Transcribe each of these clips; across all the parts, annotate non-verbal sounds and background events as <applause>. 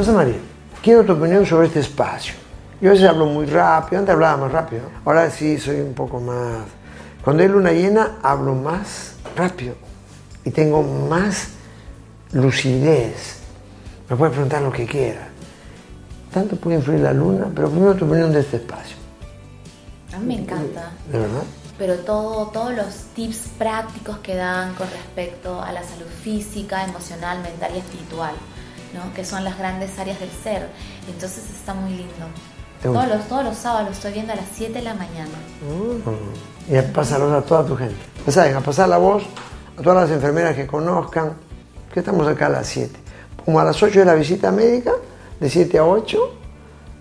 Rosa María, quiero tu opinión sobre este espacio. Yo a veces hablo muy rápido, antes hablaba más rápido, ahora sí soy un poco más... Cuando hay luna llena hablo más rápido y tengo más lucidez. Me puede preguntar lo que quiera. Tanto puede influir la luna, pero primero tu opinión de este espacio. A mí me encanta. ¿De verdad? Pero todo, todos los tips prácticos que dan con respecto a la salud física, emocional, mental y espiritual, ¿no? que son las grandes áreas del ser. Entonces está muy lindo. Todos los, todos los sábados estoy viendo a las 7 de la mañana. Mm. Y pásalo a toda tu gente. Ya saben, a pasar la voz a todas las enfermeras que conozcan, que estamos acá a las 7. Como a las 8 de la visita médica, de 7 a 8,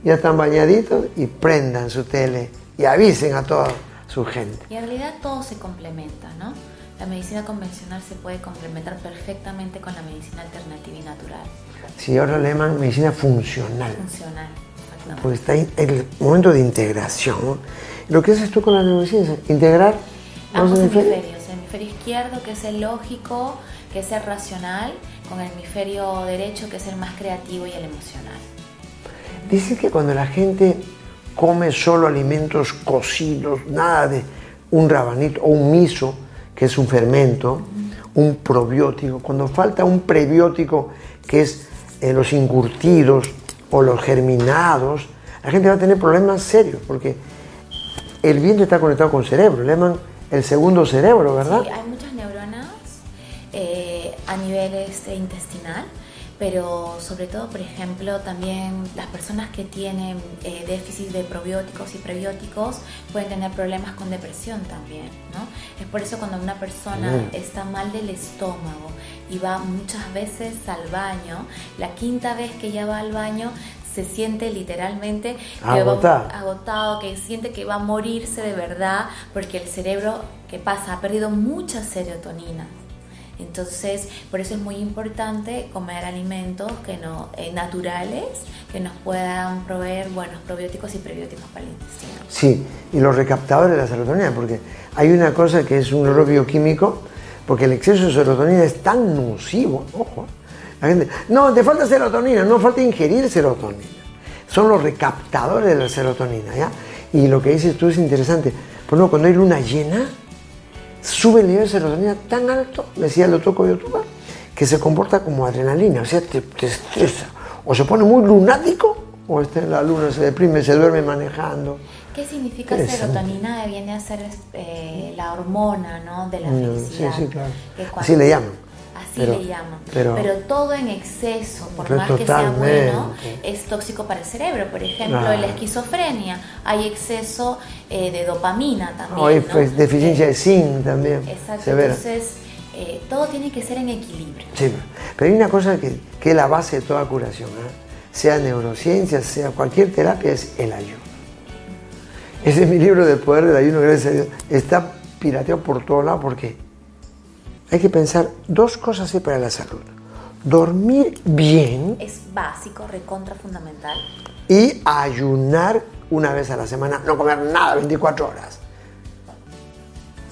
ya están bañaditos y prendan su tele y avisen a toda su gente. Y en realidad todo se complementa, ¿no? La medicina convencional se puede complementar perfectamente con la medicina alternativa y natural. Sí, ahora le llaman medicina funcional. Funcional, exactamente. Porque está en el momento de integración. Lo que haces tú con la neurociencia, integrar Ambos hemisferios, el hemisferio izquierdo que es el lógico, que es el racional, con el hemisferio derecho que es el más creativo y el emocional. Dicen que cuando la gente come solo alimentos cocidos, nada de un rabanito o un miso, que es un fermento, un probiótico, cuando falta un prebiótico, que es eh, los incurtidos o los germinados, la gente va a tener problemas serios, porque el vientre está conectado con el cerebro, le llaman el segundo cerebro, ¿verdad? Sí, hay muchas neuronas eh, a nivel este, intestinal pero sobre todo, por ejemplo, también las personas que tienen eh, déficit de probióticos y prebióticos pueden tener problemas con depresión también, ¿no? Es por eso cuando una persona Mm. está mal del estómago y va muchas veces al baño, la quinta vez que ya va al baño se siente literalmente que Agotado. agotado, que siente que va a morirse de verdad porque el cerebro, ¿qué pasa? Ha perdido mucha serotonina. Entonces, por eso es muy importante comer alimentos que no, eh, naturales que nos puedan proveer buenos probióticos y prebióticos para el intestino. Sí, y los recaptadores de la serotonina, porque hay una cosa que es un error bioquímico, porque el exceso de serotonina es tan nocivo, ojo, la gente, no, te falta serotonina, no falta ingerir serotonina, son los recaptadores de la serotonina, ¿ya? Y lo que dices tú es interesante, por ejemplo, cuando hay luna llena, sube el nivel de serotonina tan alto, decía el doctor Coyotuba, que se comporta como adrenalina, o sea, te, te estresa, o se pone muy lunático, o está en la luna, se deprime, se duerme manejando. ¿Qué significa serotonina? Viene a ser eh, la hormona ¿no? de la Mm, felicidad. sí, sí, claro. Así le llaman. Así Pero- le llaman. pero- Pero, todo en exceso, por más que sea bueno, es tóxico para el cerebro. Por ejemplo, Claro. en la esquizofrenia hay exceso eh, de dopamina también. Hay ¿no? pues, deficiencia de zinc también. Exacto, severa. entonces eh, todo tiene que ser en equilibrio. Sí, pero hay una cosa que, que es la base de toda curación, ¿eh? sea neurociencia, sea cualquier terapia, es el ayuno. Ese es mi libro del poder del ayuno, gracias a Dios. Está pirateado por todos lados porque hay que pensar dos cosas para la salud. Dormir bien Es básico, recontra fundamental. y ayunar una vez a la semana, no comer nada 24 horas.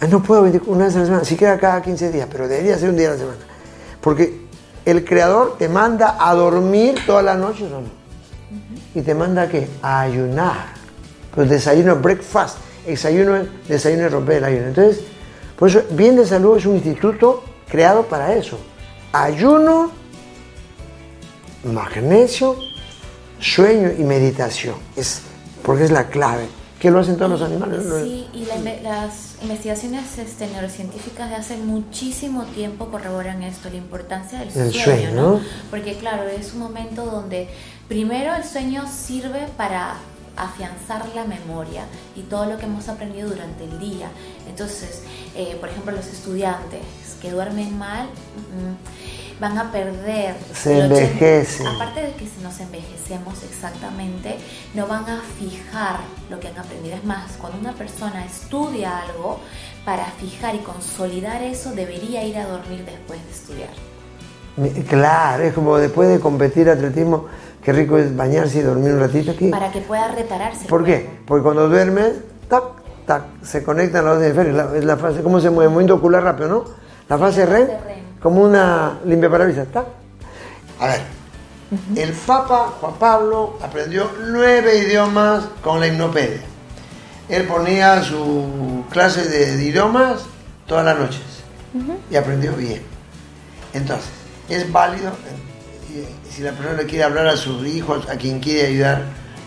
Ah, No puedo 24 una vez a la semana, siquiera cada 15 días, pero debería ser un día a la semana. Porque el creador te manda a dormir toda la noche o no. Y te manda a qué? A ayunar. Pues desayuno, breakfast. Desayuno, es- desayuno es romper el ayuno. Entonces, por eso, Bien de Salud es un instituto creado para eso. Ayuno, magnesio, sueño y meditación. Es, porque es la clave. Que lo hacen todos los animales. Sí, y la las investigaciones este, neurocientíficas de hace muchísimo tiempo corroboran esto, la importancia del sueño, sueño, ¿no? ¿no? Porque claro, es un momento donde primero el sueño sirve para afianzar la memoria y todo lo que hemos aprendido durante el día. Entonces, eh, por ejemplo, los estudiantes que duermen mal mm, van a perder. Se el 80 envejecen. Aparte de que si nos envejecemos exactamente, no van a fijar lo que han aprendido. Es más, cuando una persona estudia algo, para fijar y consolidar eso, debería ir a dormir después de estudiar. Claro, es como después de competir atletismo, qué rico es bañarse y dormir un ratito aquí. Para que pueda repararse. ¿Por qué? Porque cuando duermes, tac, tac, se conectan los hemisferios. Es la fase, ¿cómo se mueve? Movimiento ocular rápido, ¿no? La fase REM, como una limpia parabrisas, tac. A ver, El Papa Juan Pablo aprendió nueve idiomas con la hipnopedia. Él ponía su clase de idiomas todas las noches y aprendió bien. Entonces, es válido, si la persona quiere hablar a sus hijos, a quien quiere ayudar,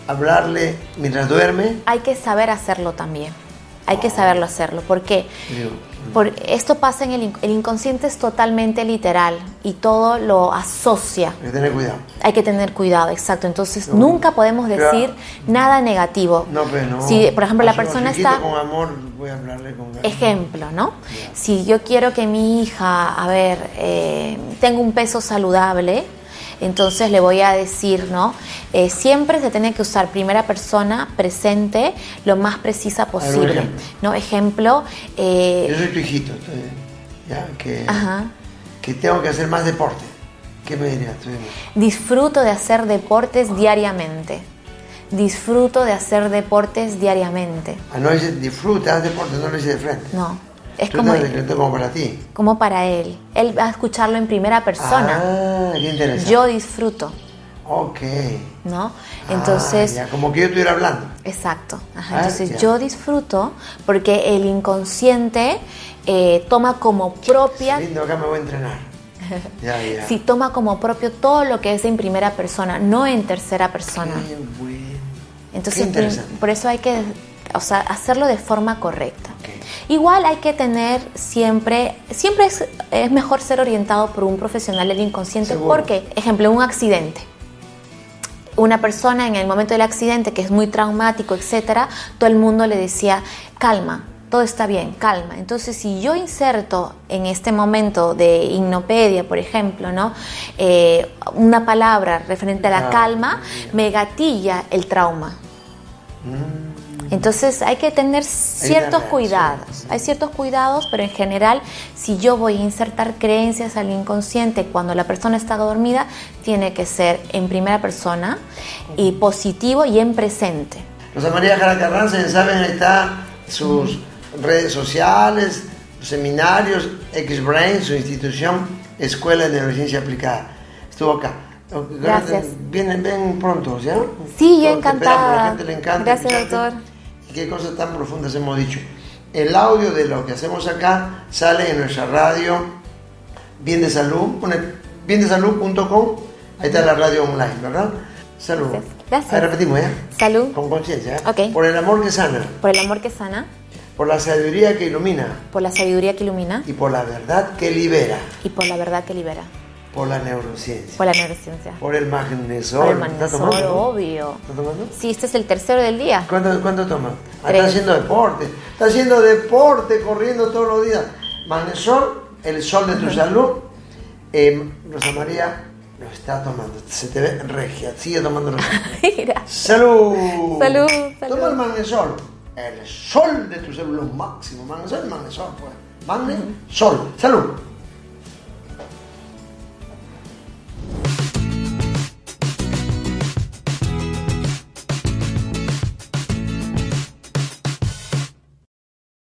hablarle mientras duerme. Hay que saber hacerlo también. Hay que saberlo hacerlo. ¿Por qué? Por, esto pasa en el, el inconsciente es totalmente literal y todo lo asocia. Hay que tener cuidado. Hay que tener cuidado, exacto. Entonces nunca podemos decir nada negativo. No, pero no. Si, por ejemplo, la persona está... con amor, voy a hablarle con. Ejemplo, ¿no? Si yo quiero que mi hija, a ver, eh, tenga un peso saludable, entonces le voy a decir, ¿no? Eh, siempre se tiene que usar primera persona presente lo más precisa posible. ejemplo? ¿No? Ejemplo, eh, Yo soy tu hijito, ya, que, ajá. que tengo que hacer más deporte. ¿Qué me dirías tú? Disfruto de hacer deportes diariamente. Disfruto de hacer deportes diariamente. Ah, no dice disfruta, haz deporte, no lo dice de frente. No, es Tú como, como para ti. como para él. Él va a escucharlo en primera persona. Ah, qué interesante. Yo disfruto, Ok. ¿no? Ah, Entonces, ya, como que yo estuviera hablando. Exacto. Ajá, Ah, Entonces ya. yo disfruto porque el inconsciente eh, toma como propia, Lindo, acá me voy a entrenar. <laughs> Ya, ya. sí, toma como propio todo lo que es en primera persona, no en tercera persona. Qué bueno. Entonces Qué por, por eso hay que, o sea, hacerlo de forma correcta. Igual hay que tener siempre, siempre es, es mejor ser orientado por un profesional del inconsciente Seguro. porque, ejemplo, un accidente. Una persona en el momento del accidente que es muy traumático, etcétera, todo el mundo le decía, calma, todo está bien, calma. Entonces, si yo inserto en este momento de hipnopedia, por ejemplo, ¿no? Eh, una palabra referente a la Ah, calma, me gatilla el trauma. Entonces hay que tener ciertos cuidados. Hay ciertos cuidados, pero en general, si yo voy a insertar creencias al inconsciente cuando la persona está dormida, tiene que ser en primera persona y positivo y en presente. Rosa María Jara Carranza, ya saben, está sus redes sociales, sus seminarios, X-Brain, su institución, Escuela de Neurociencia Aplicada. Estuvo acá. Gracias. Vienen, ven pronto, ¿ya? Sí, yo encantada. La gente le encanta. Gracias, doctor. Qué cosas tan profundas hemos dicho. El audio de lo que hacemos acá sale en nuestra radio Bien de Salud, biendesalud.com, ahí está la radio online, ¿verdad? Salud. Gracias. Gracias. Ahí repetimos, ¿ya? Salud. Con conciencia, ¿eh? Ok. Por el amor que sana, Por el amor que sana, por la sabiduría que ilumina por la sabiduría que ilumina y por la verdad que libera, y por la verdad que libera. Por la neurociencia, Por la neurociencia. por el magnesol. Por el ¿Estás magnesol, tomando? obvio. ¿Estás tomando? Sí, este es el tercero del día. ¿Cuánto, cuánto tomas? Ah, está haciendo deporte. Está haciendo deporte, corriendo todos los días. Magnesol, el sol de tu salud. Eh, Rosa María lo está tomando. Se te ve regia. Sigue tomando <laughs> Mira. ¡Salud! Salud, salud. Toma el magnesol. El sol de tu salud, lo máximo. Magnesol, magnesol, pues. Magnesol. Salud.